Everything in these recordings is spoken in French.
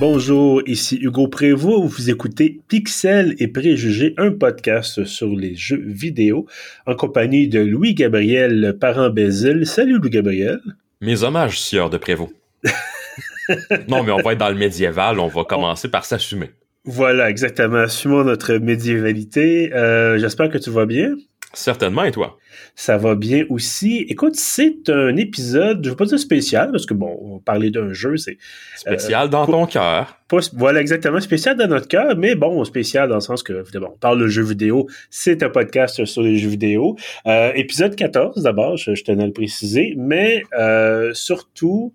Bonjour, ici Hugo Prévost. Vous écoutez Pixel et Préjugés, un podcast sur les jeux vidéo en compagnie de Louis-Gabriel Parent-Bézil. Salut Louis-Gabriel. Mes hommages, sieur de Prévost. non, mais on va être dans le médiéval, on va commencer par s'assumer. Voilà, exactement. Assumons notre médiévalité. Euh, J'espère que tu vas bien. Certainement, et toi? Ça va bien aussi. Écoute, c'est un épisode, je ne veux pas dire spécial, parce que bon, on parlait d'un jeu, c'est... Spécial dans ton cœur. Voilà, exactement, spécial dans notre cœur, mais bon, spécial dans le sens que, évidemment, on parle de jeux vidéo, c'est un podcast sur les jeux vidéo. Euh, épisode 14, d'abord, je, je, tenais à le préciser, mais euh, surtout...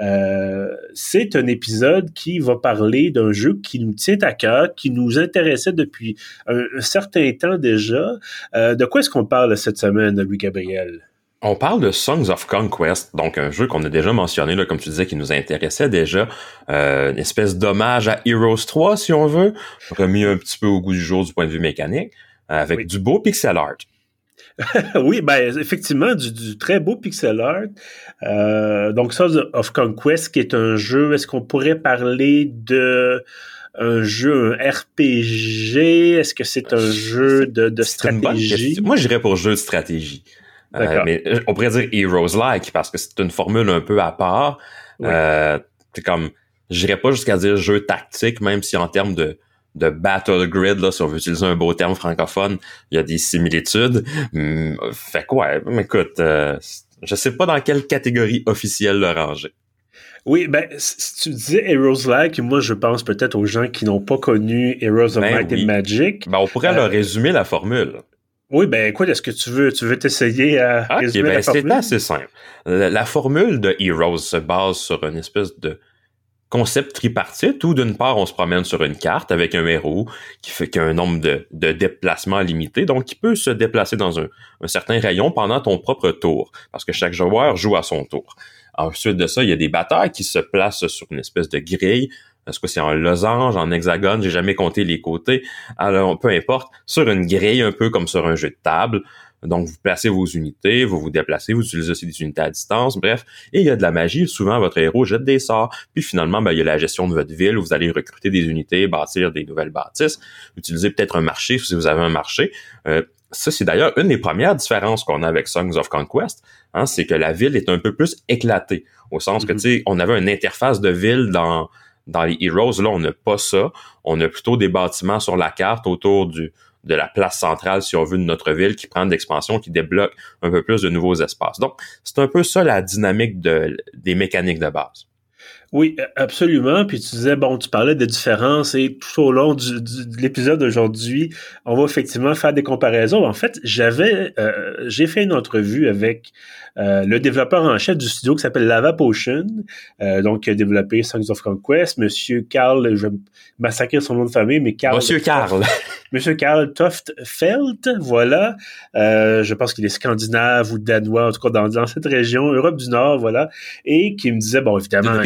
Euh, c'est un épisode qui va parler d'un jeu qui nous tient à cœur, qui nous intéressait depuis un, un certain temps déjà. Euh, de quoi est-ce qu'on parle cette semaine, Louis-Gabriel? On parle de Songs of Conquest, donc un jeu qu'on a déjà mentionné, là, comme tu disais, qui nous intéressait déjà. Euh, une espèce d'hommage à Heroes 3, si on veut, remis un petit peu au goût du jour du point de vue mécanique, avec oui. du beau pixel art. oui, ben effectivement, du, du, très beau pixel art. Euh, donc, Sons of Conquest, qui est un jeu, est-ce qu'on pourrait parler de un jeu, un RPG? Est-ce que c'est un jeu de, de stratégie? Moi, j'irais pour jeu de stratégie. Euh, mais on pourrait dire Heroes-like, parce que c'est une formule un peu à part. Oui. Euh, c'est comme, j'irais pas jusqu'à dire jeu tactique, même si en termes de de battle grid, là, si on veut utiliser un beau terme francophone, il y a des similitudes. Hum, fait quoi? Mais écoute, euh, je sais pas dans quelle catégorie officielle le ranger. Oui, ben, si tu disais Heroes Like, moi, je pense peut-être aux gens qui n'ont pas connu Heroes of ben Might oui. and Magic. Ben, on pourrait euh, leur résumer la formule. Oui, ben écoute, est-ce que tu veux tu veux t'essayer à okay, résumer ben, la formule? C'est assez simple. La, la, formule de Heroes se base sur une espèce de concept tripartite où d'une part on se promène sur une carte avec un héros qui fait qu'il un nombre de, de, déplacements limité, donc qui peut se déplacer dans un, un, certain rayon pendant ton propre tour, parce que chaque joueur joue à son tour. Ensuite de ça, il y a des batailles qui se placent sur une espèce de grille. Est-ce que c'est en losange, en hexagone, j'ai jamais compté les côtés. Alors, peu importe, sur une grille, un peu comme sur un jeu de table. Donc, vous placez vos unités, vous vous déplacez, vous utilisez aussi des unités à distance, bref. Et il y a de la magie. Souvent, votre héros jette des sorts. Puis finalement, ben, il y a la gestion de votre ville où vous allez recruter des unités, bâtir des nouvelles bâtisses, utiliser peut-être un marché si vous avez un marché. Euh, ça, c'est d'ailleurs une des premières différences qu'on a avec Songs of Conquest, hein, c'est que la ville est un peu plus éclatée, au sens mm -hmm. que, tu sais, on avait une interface de ville dans dans les Heroes, là, on n'a pas ça. On a plutôt des bâtiments sur la carte autour du, de la place centrale, si on veut, de notre ville, qui prend de l'expansion, qui débloque un peu plus de nouveaux espaces. Donc, c'est un peu ça la dynamique de, des mécaniques de base. Oui, absolument. Puis tu disais, bon, tu parlais de différences et tout au long du, du, de l'épisode d'aujourd'hui, on va effectivement faire des comparaisons. En fait, j'avais, euh, j'ai fait une entrevue avec euh, le développeur en chef du studio qui s'appelle Lava Potion, euh, donc qui a développé Songs of Conquest, Monsieur Carl, je vais massacrer son nom de famille, mais Carl. Monsieur Carl. Monsieur Karl Toftfelt, voilà. Euh, je pense qu'il est scandinave ou danois, en tout cas dans, dans, cette région, Europe du Nord, voilà. Et qui me disait, bon, évidemment,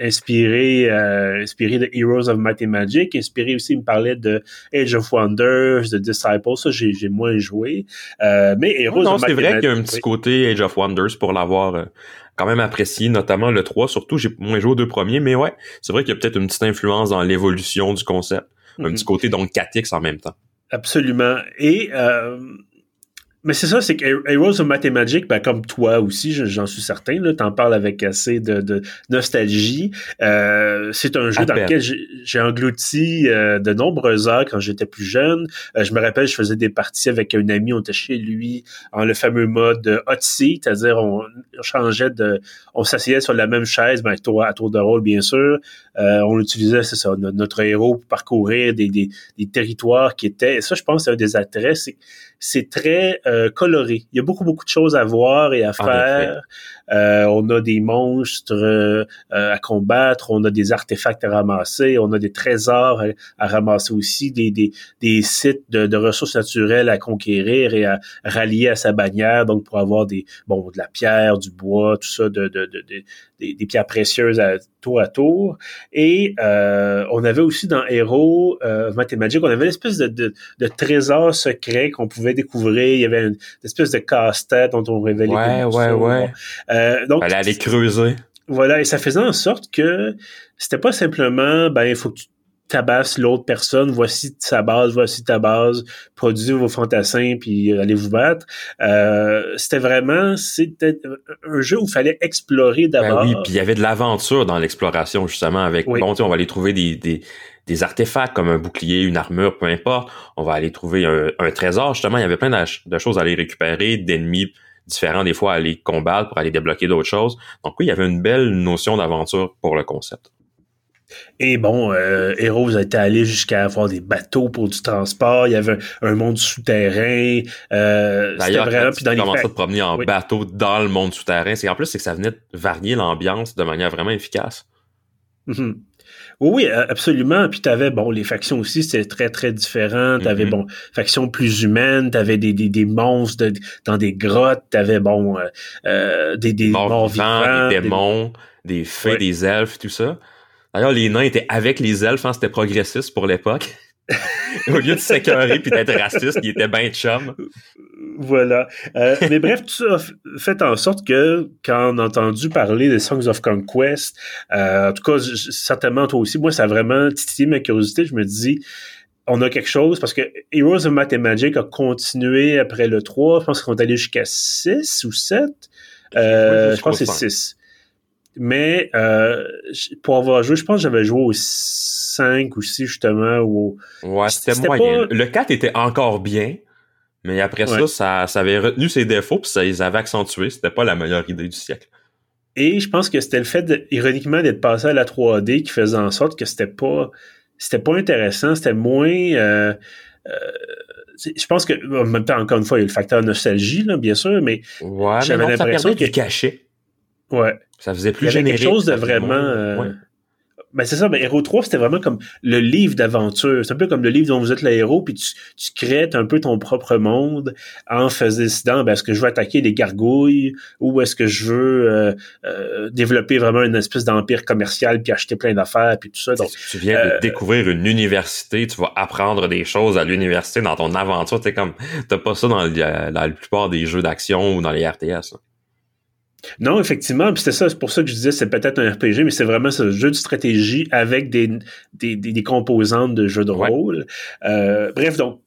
inspiré, euh, inspiré de Heroes of Might and Magic, inspiré aussi, il me parlait de Age of Wonders, de Disciples, ça j'ai, j'ai moins joué. Euh, mais Heroes non, of c'est vrai qu'il y a un petit côté Age of Wonders pour l'avoir euh, quand même apprécié, notamment le 3, surtout j'ai moins joué aux deux premiers, mais ouais, c'est vrai qu'il y a peut-être une petite influence dans l'évolution du concept. Un mm -hmm. petit côté donc 4X en même temps. Absolument. Et euh, mais c'est ça, c'est que Heroes of Magic, ben, comme toi aussi, j'en suis certain, là, t'en parles avec assez de, de nostalgie. Euh, c'est un jeu dans lequel j'ai englouti euh, de nombreuses heures quand j'étais plus jeune. Euh, je me rappelle, je faisais des parties avec un ami, on était chez lui en le fameux mode hot seat, c'est-à-dire on, changeait de, on s'asseyait sur la même chaise, ben, tour, à tour de rôle bien sûr. Euh, on utilisait, c'est ça, notre héros pour parcourir des, des, des territoires qui étaient. Et ça, je pense, c'est un des attraits, c'est c'est très euh, coloré. Il y a beaucoup, beaucoup de choses à voir et à faire. Euh, on a des monstres euh, à combattre, on a des artefacts à ramasser, on a des trésors à, à ramasser aussi, des, des, des sites de, de, ressources naturelles à conquérir et à rallier à sa bannière, donc pour avoir des bon de la pierre, du bois, tout ça, de, de, de, de des, des, pierres précieuses à tour à tour. Et euh, on avait aussi dans Hero euh, Mathemagic, on avait une espèce de, de, de trésor secret qu'on pouvait découvrir. Il y avait une, une espèce de casse-tête dont on révélait. Ouais, ouais, ouais. Euh, donc, Fallait aller creuser. Voilà, et ça faisait en sorte que c'était pas simplement, ben, il faut que tu tabasse l'autre personne, voici sa base, voici ta base, produisez vos fantassins, puis allez vous battre. Euh, c'était vraiment, c'était un jeu où il fallait explorer ben d'abord. oui, puis il y avait de l'aventure dans l'exploration, justement, avec, bon, on va aller trouver des, des, des, artefacts comme un bouclier, une armure, peu importe. On va aller trouver un, trésor, justement, il y avait plein de, choses à aller récupérer, d'ennemis différents des fois à aller combattre pour aller débloquer d'autres choses. Donc oui, il y avait une belle notion d'aventure pour le concept. Et bon, euh, Heroes a été allé jusqu'à avoir des bateaux pour du transport. Il y avait un, monde souterrain. Euh, D'ailleurs, vraiment, puis dans les à te promener en bateau dans le monde souterrain, c'est en plus c'est que ça venait varier l'ambiance de manière vraiment efficace. Oui, oui, absolument. Puis t'avais, bon, les factions aussi, c'était très, très différent. T'avais, avais, mm-hmm. bon, factions plus humaines, t'avais des, des, des monstres dans des grottes, t'avais, bon, euh, euh des, des morts, vivants, des démons, des, fées, des elfes, tout ça. D'ailleurs, les nains étaient avec les elfes, hein, c'était progressiste pour l'époque. Au lieu de s'écœurer puis d'être raciste, ils étaient bien chum. Voilà. Euh, mais bref, tout ça a fait en sorte que quand on a entendu parler des Songs of Conquest, euh, en tout cas, certainement toi aussi, moi, ça a vraiment titillé ma curiosité. Je me dis, on a quelque chose parce que Heroes of Math Magic a continué après le 3. Je pense qu'on est allé jusqu'à 6 ou 7. Euh, je pense que c'est 6. Mais euh, pour avoir joué, je pense que j'avais joué au 5 ou 6 justement. Ou Ouais, c'était moyen. Le 4 était encore bien, mais après ça, ça, ça avait retenu ses défauts puis ça les avait accentués. C'était pas la meilleure idée du siècle. Et je pense que c'était le fait, ironiquement, d'être passé à la 3D qui faisait en sorte que c'était pas c'était pas intéressant, c'était moins euh, euh, je pense que en même temps, encore une fois, il y a le facteur nostalgie, là, bien sûr, mais j'avais l'impression que du cachet. Ouais. Ça faisait plus générique. quelque chose de vraiment. Euh, ben c'est ça, ben Hero 3, c'était vraiment comme le livre d'aventure. C'est un peu comme le livre dont vous êtes le héros, puis tu, tu crées un peu ton propre monde en faisant décidant ben, est-ce que je veux attaquer des gargouilles ou est-ce que je veux euh, euh, développer vraiment une espèce d'empire commercial puis acheter plein d'affaires puis tout ça. Donc, tu viens de découvrir une université, tu vas apprendre des choses à l'université dans ton aventure. T'es comme t'as pas ça dans, dans, la plupart des jeux d'action ou dans les RTS. Non, effectivement, c'était ça, c'est pour ça que je disais c'est peut-être un RPG, mais c'est vraiment ce jeu de stratégie avec des, des, des, composantes de jeu de rôle. Euh, bref, donc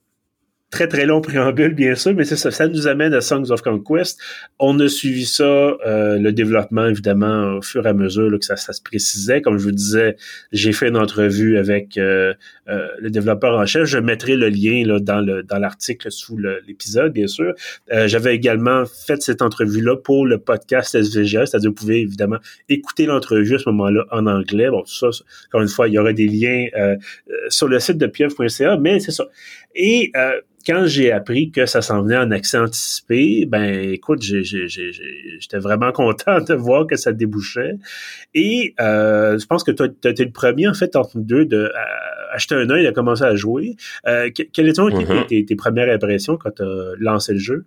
très très long préambule, bien sûr, mais c'est ça, ça nous amène à Songs of Conquest. On a suivi ça, euh, le développement, évidemment, au fur et à mesure que ça, ça, se précisait. Comme je vous disais, j'ai fait une entrevue avec euh, euh, le développeur en chef. Je mettrai le lien là, dans le dans l'article sous l'épisode, bien sûr. J'avais également fait cette entrevue-là pour le podcast SVGA, c'est-à-dire vous pouvez évidemment écouter l'entrevue à ce moment-là en anglais. Bon, tout ça, encore une fois, il y aura des liens sur le site de pieuvre.ca, mais c'est ça. Et quand j'ai appris que ça s'en venait en accès anticipé, ben écoute, j'étais vraiment content de voir que ça débouchait. Et euh, je pense que tu as été le premier, en fait, entre nous deux, de acheter un œil et de commencer à jouer. Euh, quelles étaient mm-hmm. tes, premières impressions quand tu as lancé le jeu?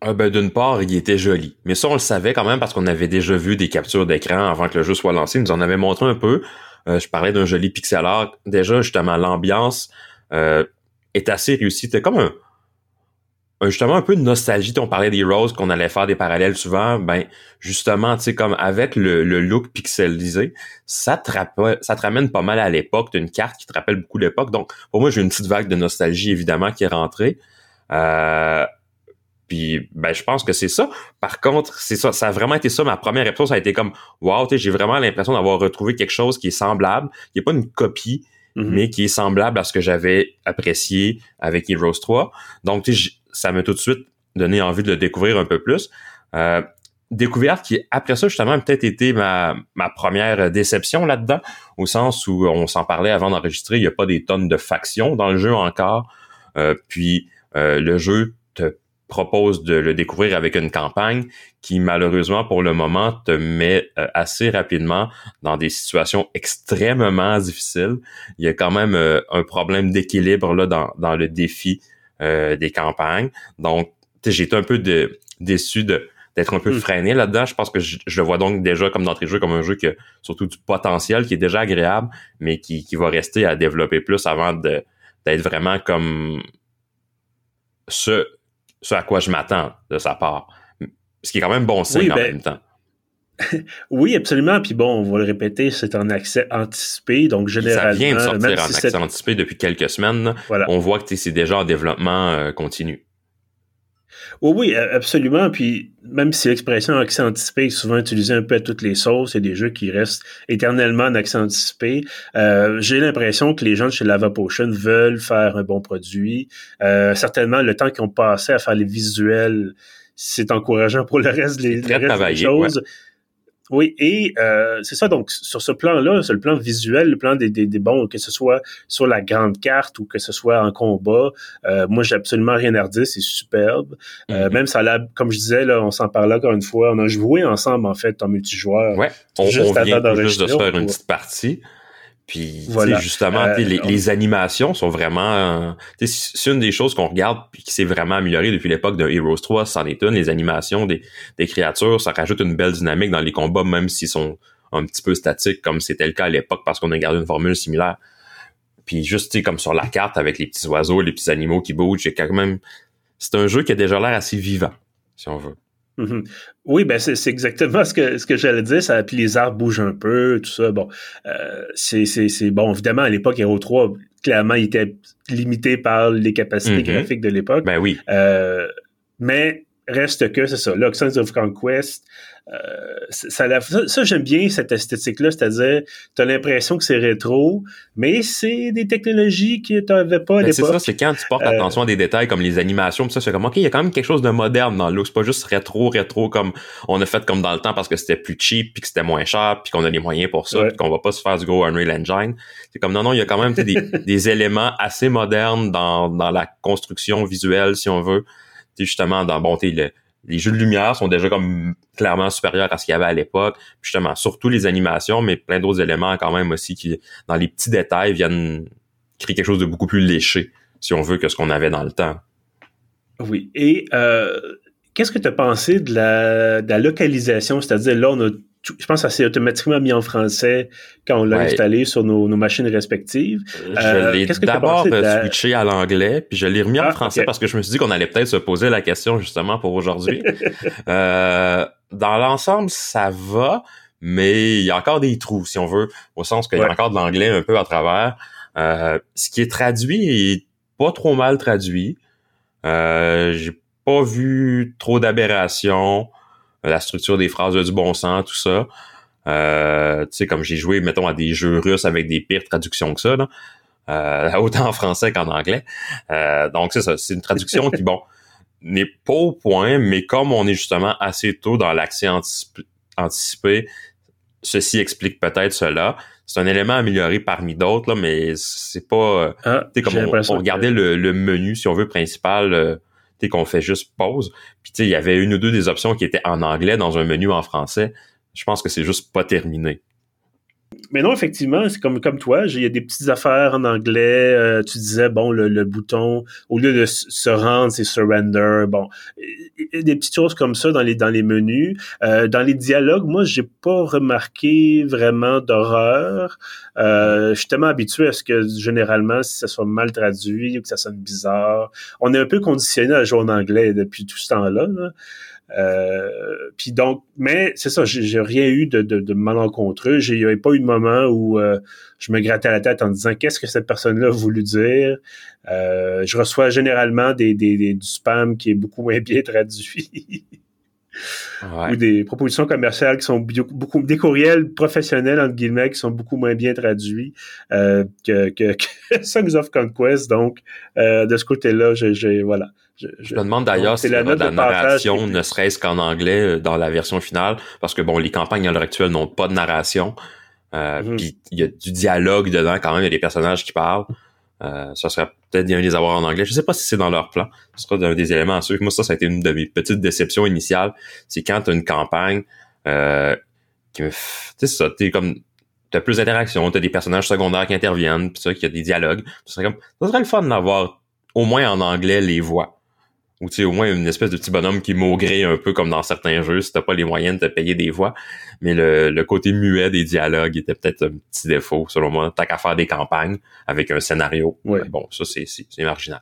Ah ben, D'une part, il était joli. Mais ça, on le savait quand même parce qu'on avait déjà vu des captures d'écran avant que le jeu soit lancé. Ils nous en avait montré un peu. Euh, je parlais d'un joli pixel art. Déjà, justement, l'ambiance est assez réussi. C'était comme un, justement un peu de nostalgie. On parlait des Roses, qu'on allait faire des parallèles souvent. Ben, justement, tu sais, comme avec le, look pixelisé, ça te, ça te ramène pas mal à l'époque. d'une carte qui te rappelle beaucoup l'époque. Donc, pour moi, j'ai une petite vague de nostalgie, évidemment, qui est rentrée. Euh, puis, ben, je pense que c'est ça. Par contre, c'est ça, ça a vraiment été ça. Ma première épisode, ça a été comme, wow, j'ai vraiment l'impression d'avoir retrouvé quelque chose qui est semblable, qui est pas une copie, Mm-hmm. mais qui est semblable à ce que j'avais apprécié avec Heroes 3. Donc, ça m'a tout de suite donné envie de le découvrir un peu plus. Euh, découverte qui, après ça, justement, a peut-être été ma, ma première déception là-dedans, au sens où on s'en parlait avant d'enregistrer, il n'y a pas des tonnes de factions dans le jeu encore. Euh, puis, euh, le jeu te propose de le découvrir avec une campagne qui malheureusement pour le moment te met euh, assez rapidement dans des situations extrêmement difficiles. Il y a quand même euh, un problème d'équilibre là dans, dans le défi euh, des campagnes. Donc j'ai été un peu de, déçu de d'être un peu hmm. freiné là-dedans. Je pense que je, le vois donc déjà comme d'entrée de jeu comme un jeu qui a surtout du potentiel, qui est déjà agréable, mais qui, qui va rester à développer plus avant de d'être vraiment comme ce ce à quoi je m'attends de sa part. Ce qui est quand même bon signe en ben, même temps. oui, absolument. Puis bon, on va le répéter, c'est en accès anticipé. Donc, généralement. Ça vient de sortir en accès anticipé depuis quelques semaines. On voit que c'est déjà en développement euh, continu. Oui, oui, absolument. Puis même si l'expression accès anticipé est souvent utilisée un peu à toutes les sauces, il y a des jeux qui restent éternellement en accès anticipé. Euh, j'ai l'impression que les gens de chez Lava Potion veulent faire un bon produit. Euh, certainement, le temps qu'ils ont passé à faire les visuels, c'est encourageant pour le reste, les, des choses. Oui, et euh, c'est ça, donc sur ce plan-là, sur le plan visuel, le plan des, des, des, bons, que ce soit sur la grande carte ou que ce soit en combat, euh, moi j'ai absolument rien à redire, c'est superbe. Euh, mm-hmm. même ça l'a, comme je disais, là, on s'en parlait encore une fois, on a joué ensemble en fait en multijoueur. Ouais, on, juste on vient juste de se faire une petite partie. Puis voilà. justement, euh, les, animations sont vraiment. c'est une des choses qu'on regarde puis qui s'est vraiment améliorée depuis l'époque de Heroes 3, c'en est une. Les animations des, des créatures, ça rajoute une belle dynamique dans les combats, même s'ils sont un petit peu statiques, comme c'était le cas à l'époque, parce qu'on a gardé une formule similaire. Puis juste comme sur la carte avec les petits oiseaux, les petits animaux qui bougent, c'est quand même. C'est un jeu qui a déjà l'air assez vivant, si on veut. Mhm. Oui, ben c'est exactement ce que ce que j'allais dire. Ça, puis les arbres bougent un peu, tout ça. Bon, euh, c'est bon. Évidemment, à l'époque, Hero 3, clairement, il était limité par les capacités mhm. graphiques de l'époque. Ben oui. Euh, mais reste que c'est ça. L'Oxens of Conquest, euh, ça, ça, j'aime bien cette esthétique-là, c'est-à-dire, tu as l'impression que c'est rétro, mais c'est des technologies que tu n'avais pas à l'époque. C'est ça, c'est quand tu portes euh, attention à des détails comme les animations, ça, c'est comme, OK, il y a quand même quelque chose de moderne dans le C'est pas juste rétro, rétro, comme on a fait comme dans le temps parce que c'était plus cheap, puis que c'était moins cher, puis qu'on a les moyens pour ça, puis qu'on va pas se faire du gros Unreal Engine. C'est comme, non, non, il y a quand même des, des éléments assez modernes dans, dans la construction visuelle, si on veut. justement, dans, bon, le, les jeux de lumière sont déjà comme clairement supérieurs à ce qu'il y avait à l'époque. Justement, surtout les animations, mais plein d'autres éléments quand même aussi qui, dans les petits détails, viennent créer quelque chose de beaucoup plus léché, si on veut, que ce qu'on avait dans le temps. Oui. Et euh, qu'est-ce que tu as pensé de la, de la localisation? C'est-à-dire, là, on a je pense que ça s'est automatiquement mis en français quand on l'a installé sur nos, machines respectives. Je euh, l'ai d'abord switché à l'anglais, puis je l'ai remis en ah, français parce que je me suis dit qu'on allait peut-être se poser la question justement pour aujourd'hui. euh, dans l'ensemble, ça va, mais il y a encore des trous, si on veut, au sens qu'il y a encore de l'anglais un peu à travers. Euh, ce qui est traduit est pas trop mal traduit. Euh, J'ai pas vu trop d'aberrations la structure des phrases du bon sens, tout ça. Euh, tu sais, comme j'ai joué, mettons, à des jeux russes avec des pires traductions que ça, là. Euh, autant en français qu'en anglais. Euh, donc, c'est ça. C'est une traduction qui, bon, n'est pas au point, mais comme on est justement assez tôt dans l'accès anticipé, ceci explique peut-être cela. C'est un élément amélioré parmi d'autres, là, mais c'est pas... Ah, comme on, on regardait le, le, menu, si on veut, principal qu'on fait juste pause. Puis il y avait une ou deux des options qui étaient en anglais dans un menu en français. Je pense que c'est juste pas terminé. Mais non, effectivement, c'est comme, comme toi, il y a des petites affaires en anglais. Euh, tu disais, bon, le, bouton, au lieu de se rendre, c'est surrender. Bon, des petites choses comme ça dans les, dans les menus. Euh, dans les dialogues, moi, j'ai pas remarqué vraiment d'horreur. Euh, je suis tellement habitué à ce que, généralement, si ça soit mal traduit ou que ça sonne bizarre, on est un peu conditionné à jouer en anglais depuis tout ce temps-là. là puis donc, mais c'est ça, j'ai rien eu de, de, de malencontreux. Il n'y avait pas eu de moment où euh, je me grattais la tête en disant qu'est-ce que cette personne-là a voulu dire? Euh, je reçois généralement des, des, du spam qui est beaucoup moins bien traduit. ou des propositions commerciales qui sont beaucoup des courriels professionnels entre guillemets qui sont beaucoup moins bien traduits euh, que, que, que, Songs of Conquest donc euh, de ce côté-là j'ai voilà je, je, me demande d'ailleurs si la, note la narration ne serait-ce qu'en anglais euh, dans la version finale parce que bon les campagnes à l'heure actuelle n'ont pas de narration euh, mhm. puis il y a du dialogue dedans quand même il y a des personnages qui parlent euh, ça serait peut-être bien de les avoir en anglais. Je sais pas si c'est dans leur plan. Ce sera un des éléments à suivre. Moi, ça, ça a été une de mes petites déceptions initiales. C'est quand tu as une campagne euh, qui me... Tu sais, ça, t'es comme... T'as plus d'interactions, t'as des personnages secondaires qui interviennent, puis ça, qu'il y a des dialogues. Ça serait comme... Ça serait le fun d'avoir au moins en anglais les voix ou tu sais, au moins une espèce de petit bonhomme qui maugrait un peu comme dans certains jeux si t'as pas les moyens de te payer des voix. Mais le, côté muet des dialogues était peut-être un petit défaut, selon moi. T'as qu'à faire des campagnes avec un scénario. Bon, ça, c'est, c'est marginal.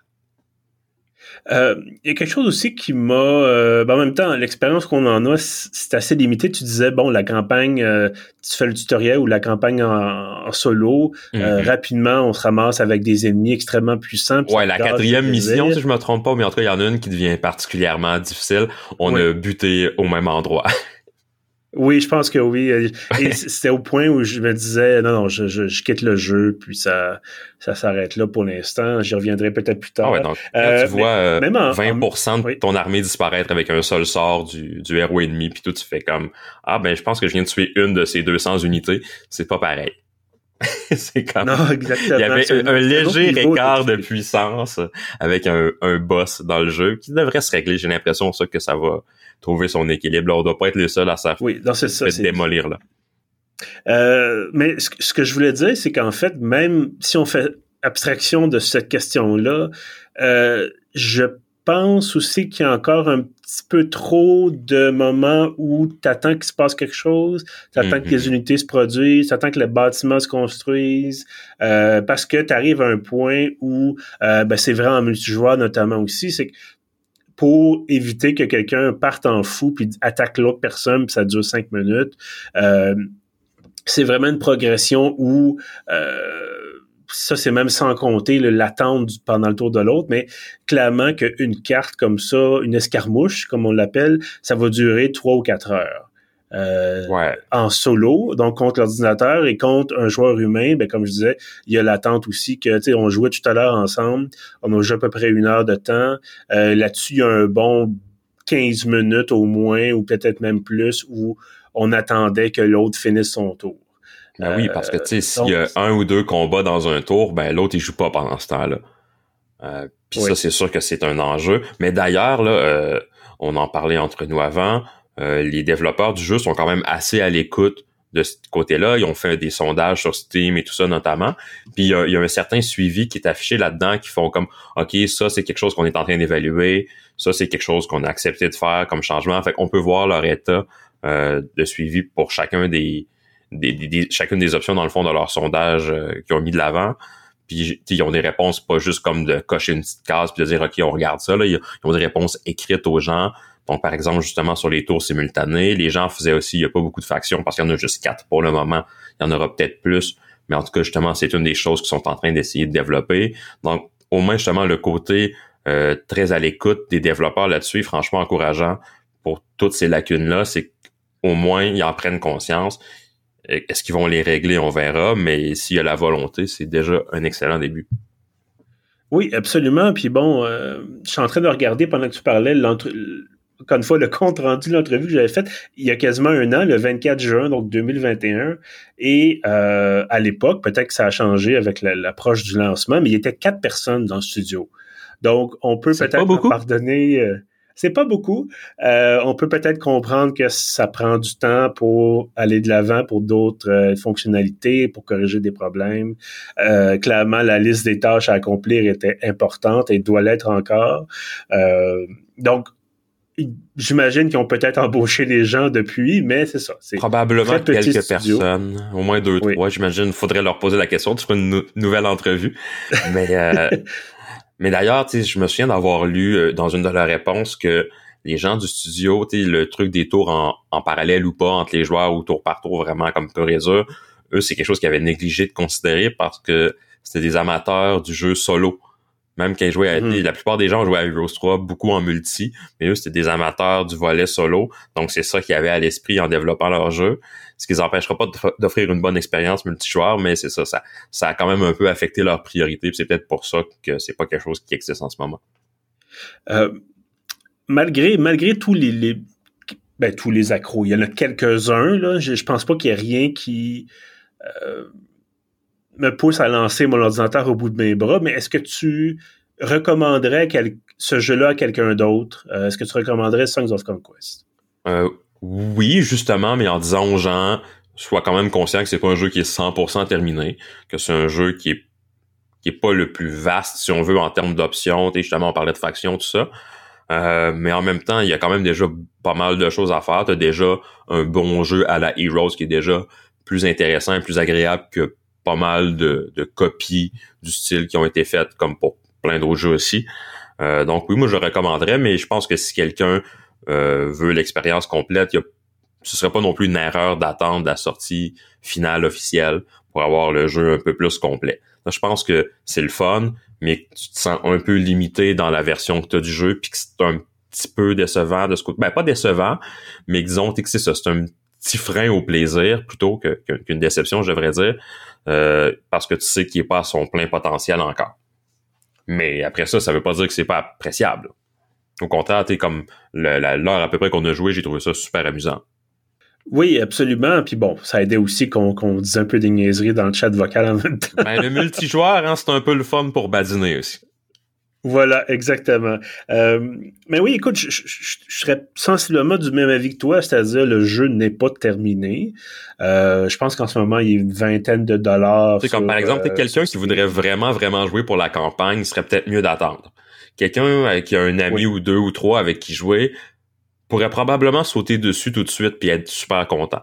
Euh, il y a quelque chose aussi qui m'a... Euh, ben, en même temps, l'expérience qu'on en a, c'est assez limité. Tu disais, bon, la campagne, euh, tu fais le tutoriel ou la campagne en, solo, mm-hmm. rapidement, on se ramasse avec des ennemis extrêmement puissants. Ouais, la quatrième mission, si je me trompe pas, mais en tout cas, il y en a une qui devient particulièrement difficile. On a buté au même endroit. Oui, je pense que oui. Et c'était au point où je me disais, non, non, je, je, quitte le jeu, puis ça, ça s'arrête là pour l'instant. J'y reviendrai peut-être plus tard. Ah ouais, donc, euh, tu vois 20% euh, de ton armée disparaître avec un seul sort du, du héros ennemi, puis tout, tu fais comme, ah ben, je pense que je viens de tuer une de ces 200 unités. C'est pas pareil. c'est comme... Non, exactement. Il y avait un, léger écart de, puissance avec un, un boss dans le jeu qui devrait se régler. J'ai l'impression ça que ça va trouver son équilibre. Là, on doit pas être les seuls à s'en oui, c'est ça, démolir là. Euh, mais ce, que je voulais dire, c'est qu'en fait, même si on fait abstraction de cette question-là, euh, je pense aussi qu'il y a encore un petit peu trop de moments où tu attends qu'il se passe quelque chose, tu attends que les mm-hmm. unités se produisent, tu attends que les bâtiments se construisent, euh, parce que tu arrives à un point où ben, c'est vrai en multijoueur notamment aussi, c'est que pour éviter que quelqu'un parte en fou puis attaque l'autre personne puis ça dure cinq minutes. Euh, c'est vraiment une progression où euh, ça, c'est même sans compter l'attente pendant le tour de l'autre, mais clairement qu'une carte comme ça, une escarmouche, comme on l'appelle, ça va durer trois ou quatre heures. Euh, en solo, donc contre l'ordinateur et contre un joueur humain, ben comme je disais, il y a l'attente aussi que tu sais, on jouait tout à l'heure ensemble, on a joué à peu près une heure de temps. Euh, là-dessus, il y a un bon 15 minutes au moins, ou peut-être même plus, où on attendait que l'autre finisse son tour. Ben oui, parce que tu sais, s'il y a un ou deux combats dans un tour, ben l'autre il joue pas pendant ce temps-là. Euh, Puis ça, c'est sûr que c'est un enjeu. Mais d'ailleurs, là, on en parlait entre nous avant. Euh, les développeurs du jeu sont quand même assez à l'écoute de ce côté-là. Ils ont fait des sondages sur Steam et tout ça notamment. Puis il y a, un certain suivi qui est affiché là-dedans qui font comme OK, ça c'est quelque chose qu'on est en train d'évaluer, ça c'est quelque chose qu'on a accepté de faire comme changement. Fait qu'on peut voir leur état euh, de suivi pour chacun des, des, chacune des options dans le fond de leur sondage euh, qu'ils ont mis de l'avant. Puis ils ont des réponses pas juste comme de cocher une petite case puis de dire OK, on regarde ça. Là. Ils ont des réponses écrites aux gens donc, par exemple, justement, sur les tours simultanés, les gens faisaient aussi, il n'y a pas beaucoup de factions parce qu'il y en a juste quatre pour le moment. Il y en aura peut-être plus. Mais en tout cas, justement, c'est une des choses qu'ils sont en train d'essayer de développer. Donc, au moins, justement, le côté euh, très à l'écoute des développeurs là-dessus franchement encourageant pour toutes ces lacunes-là. C'est qu'au moins, ils en prennent conscience. Est-ce qu'ils vont les régler? On verra. Mais s'il y a la volonté, c'est déjà un excellent début. Oui, absolument. Puis bon, euh, je suis en train de regarder pendant que tu parlais encore une fois, le compte rendu de l'entrevue que j'avais faite il y a quasiment un an, le 24 juin, donc 2021. Et euh, à l'époque, peut-être que ça a changé avec l'approche du lancement, mais il y était quatre personnes dans le studio. Donc, on peut peut-être pardonner. Euh, c'est pas beaucoup. Euh, on peut peut-être comprendre que ça prend du temps pour aller de l'avant pour d'autres fonctionnalités, pour corriger des problèmes. clairement, la liste des tâches à accomplir était importante et doit l'être encore. donc, j'imagine qu'ils ont peut-être embauché des gens depuis, mais c'est ça. Probablement quelques personnes, au moins deux, trois. J'imagine, faudrait leur poser la question. Feras une nouvelle entrevue. mais euh, mais d'ailleurs, je me souviens d'avoir lu euh, dans une de leurs réponses que les gens du studio, le truc des tours en, parallèle ou pas entre les joueurs ou tour par tour vraiment comme et eux, c'est quelque chose qu'ils avaient négligé de considérer parce que c'était des amateurs du jeu solo. Même quand ils jouaient à, mhm. la plupart des gens jouaient à Heroes 3 beaucoup en multi, mais eux, c'était des amateurs du volet solo. Donc, c'est ça qu'ils avaient à l'esprit en développant leur jeu. Ce qui les empêchera pas d'offrir une bonne expérience multijoueur, mais c'est ça, ça, ça a quand même un peu affecté leurs priorités. C'est peut-être pour ça que c'est pas quelque chose qui existe en ce moment. Euh, malgré, malgré tous les, ben, tous les accros, il y en a quelques-uns, là. Je, je pense pas qu'il y ait rien qui, euh, me pousse à lancer mon ordinateur au bout de mes bras, mais est-ce que tu recommanderais ce jeu-là à quelqu'un d'autre? Euh, est-ce que tu recommanderais Songs of Conquest? Euh, oui, justement, mais en disant aux gens, sois quand même conscient que c'est pas un jeu qui est 100% terminé, que c'est un jeu qui est qui est pas le plus vaste, si on veut, en termes d'options. Justement, on parlait de factions, tout ça. Euh, mais en même temps, il y a quand même déjà pas mal de choses à faire. Tu as déjà un bon jeu à la Heroes qui est déjà plus intéressant et plus agréable que pas mal de, copies du style qui ont été faites comme pour plein d'autres jeux aussi. donc oui, moi je recommanderais, mais je pense que si quelqu'un veut l'expérience complète, y a ce serait pas non plus une erreur d'attendre la sortie finale officielle pour avoir le jeu un peu plus complet. je pense que c'est le fun, mais tu te sens un peu limité dans la version que tu as du jeu, puis que c'est un petit peu décevant de ce côté. Ben, pas décevant, mais disons que c'est ça, c'est un petit frein au plaisir plutôt qu'une déception, je devrais dire, euh, parce que tu sais qu'il n'est pas à son plein potentiel encore. Mais après ça, ça veut pas dire que c'est pas appréciable. Au contraire, t'es comme l'heure à peu près qu'on a joué, j'ai trouvé ça super amusant. Oui, absolument. Puis bon, ça a aidé aussi qu'on dise un peu des niaiseries dans le chat vocal en même temps. ben, le multijoueur, hein, c'est un peu le fun pour badiner aussi. Voilà, exactement. Euh, mais oui, écoute, je, serais sensiblement du même avis que toi, c'est-à-dire le jeu n'est pas terminé. Euh, je pense qu'en ce moment, il y a une vingtaine de dollars. C'est comme par exemple, euh, quelqu'un qui voudrait vraiment, vraiment jouer pour la campagne, il serait peut-être mieux d'attendre. Quelqu'un qui a un ami ou deux ou trois avec qui jouer, pourrait probablement sauter dessus tout de suite puis être super content.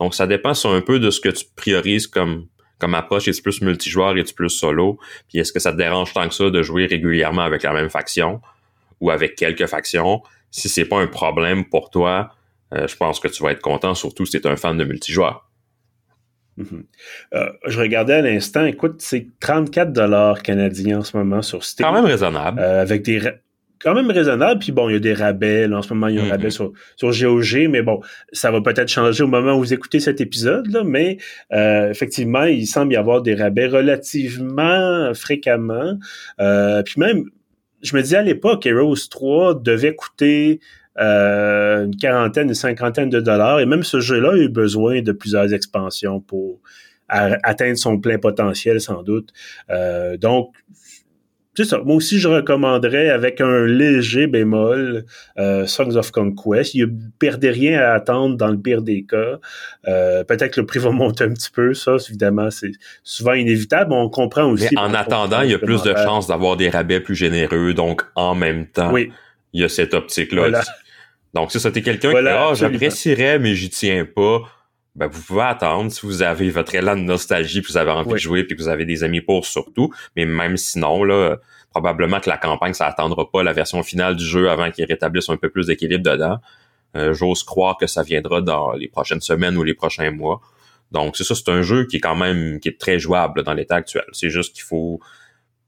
Donc, ça dépend un peu de ce que tu priorises comme, comme approche. Est-ce plus multijoueur, est-ce plus solo? Puis est-ce que ça te dérange tant que ça de jouer régulièrement avec la même faction ou avec quelques factions? Si c'est pas un problème pour toi, euh, je pense que tu vas être content, surtout si tu es un fan de multijoueur. Mm-hmm. Euh, je regardais à l'instant, écoute, c'est 34 dollars canadiens en ce moment sur Steam. Quand même raisonnable. Euh, avec des quand même raisonnable. Puis bon, il y a des rabais. en ce moment, il y a un rabais mm-hmm. sur, sur GOG, mais bon, ça va peut-être changer au moment où vous écoutez cet épisode. Là, mais euh, effectivement, il semble y avoir des rabais relativement fréquemment. Euh, puis même, je me disais à l'époque, Heroes 3 devait coûter euh, une quarantaine, une cinquantaine de dollars. Et même ce jeu-là a eu besoin de plusieurs expansions pour atteindre son plein potentiel, sans doute. donc, c'est ça. Moi aussi, je recommanderais avec un léger bémol euh, Songs of Conquest. Il ne perdait rien à attendre dans le pire des cas. Euh, peut-être que le prix va monter un petit peu. Ça, évidemment, c'est souvent inévitable. On comprend aussi. Mais en attendant, il y a plus de chances d'avoir des rabais plus généreux. Donc, en même temps, il y a cette optique-là. Donc, si c'était quelqu'un qui, ah, j'apprécierais, mais j'y tiens pas ben, vous pouvez attendre si vous avez votre élan de nostalgie, puis vous avez envie de jouer, puis que vous avez des amis pour surtout. Mais même sinon, là, probablement que la campagne, ça attendra pas la version finale du jeu avant qu'ils rétablissent un peu plus d'équilibre dedans. Euh, j'ose croire que ça viendra dans les prochaines semaines ou les prochains mois. Donc c'est ça, c'est un jeu qui est quand même qui est très jouable dans l'état actuel. C'est juste qu'il faut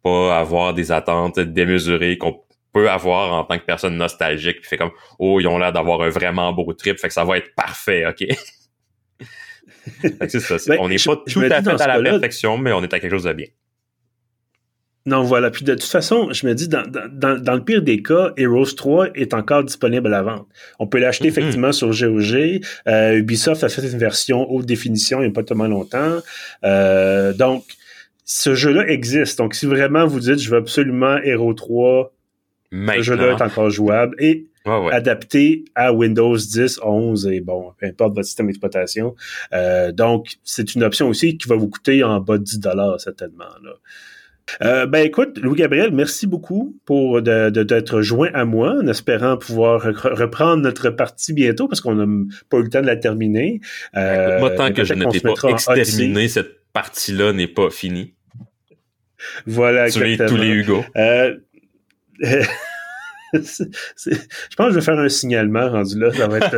pas avoir des attentes démesurées qu'on peut avoir en tant que personne nostalgique puis fait comme oh ils ont l'air d'avoir un vraiment beau trip fait que ça va être parfait ok? ça. Ben, on n'est pas tout à fait à la perfection, mais on est à quelque chose de bien. Non, voilà. Puis de toute façon, je me dis, dans, le pire des cas, Heroes 3 est encore disponible à la vente. On peut l'acheter mm-hmm. effectivement sur GOG. Euh, Ubisoft a fait une version haute définition il n'y a pas tellement longtemps. Euh, donc, ce jeu-là existe. Donc, si vraiment vous dites, je veux absolument Hero 3, ce jeu-là est encore jouable. Et adapté à Windows 10, 11 et bon, peu importe votre système d'exploitation. Euh, donc, c'est une option aussi qui va vous coûter en bas de 10 dollars certainement. Là. Euh, ben écoute, Louis-Gabriel, merci beaucoup pour d'être de, joint à moi, en espérant pouvoir reprendre notre partie bientôt, parce qu'on n'a pas eu le temps de la terminer. Euh, moi, tant que je ne t'ai pas exterminé, cette partie-là n'est pas finie. Voilà, tous les, tous les Hugo. Euh, je pense que je vais faire un signalement rendu là. Ça va être.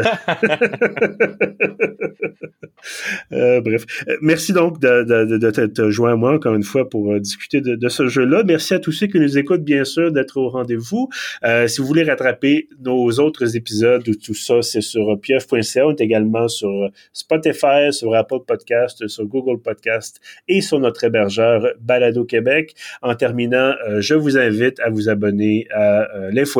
euh, bref. Euh, merci donc de, de, de, t'être joint à moi encore une fois pour euh, discuter de, ce jeu-là. Merci à tous ceux qui nous écoutent, bien sûr, d'être au rendez-vous. Euh, si vous voulez rattraper nos autres épisodes ou tout ça, c'est sur pieuf.ca. On est également sur Spotify, sur Apple Podcast, sur Google Podcast et sur notre hébergeur Balado Québec. En terminant, je vous invite à vous abonner à l'info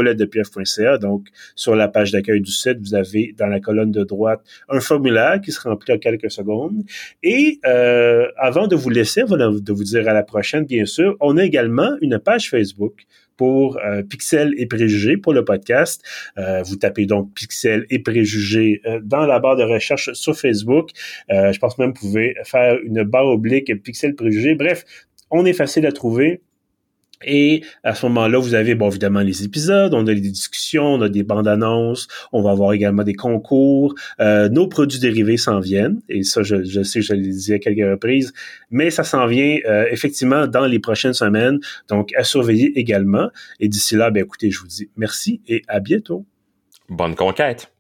Donc, sur la page d'accueil du site, vous avez dans la colonne de droite un formulaire qui se remplit en quelques secondes. Et euh, avant de vous laisser, de vous dire à la prochaine, bien sûr, on a également une page Facebook pour euh, Pixel et Préjugés pour le podcast. Euh, vous tapez donc Pixel et Préjugés dans la barre de recherche sur Facebook. je pense même que vous pouvez faire une barre oblique Pixel Préjugés. Bref, on est facile à trouver Et à ce moment-là, vous avez bon évidemment les épisodes, on a des discussions, on a des bandes annonces, on va avoir également des concours. Euh, nos produits dérivés s'en viennent, et ça, je, je sais, je l'ai dit à quelques reprises, mais ça s'en vient euh, effectivement dans les prochaines semaines, donc à surveiller également. Et d'ici là, ben écoutez, je vous dis merci et à bientôt. Bonne conquête.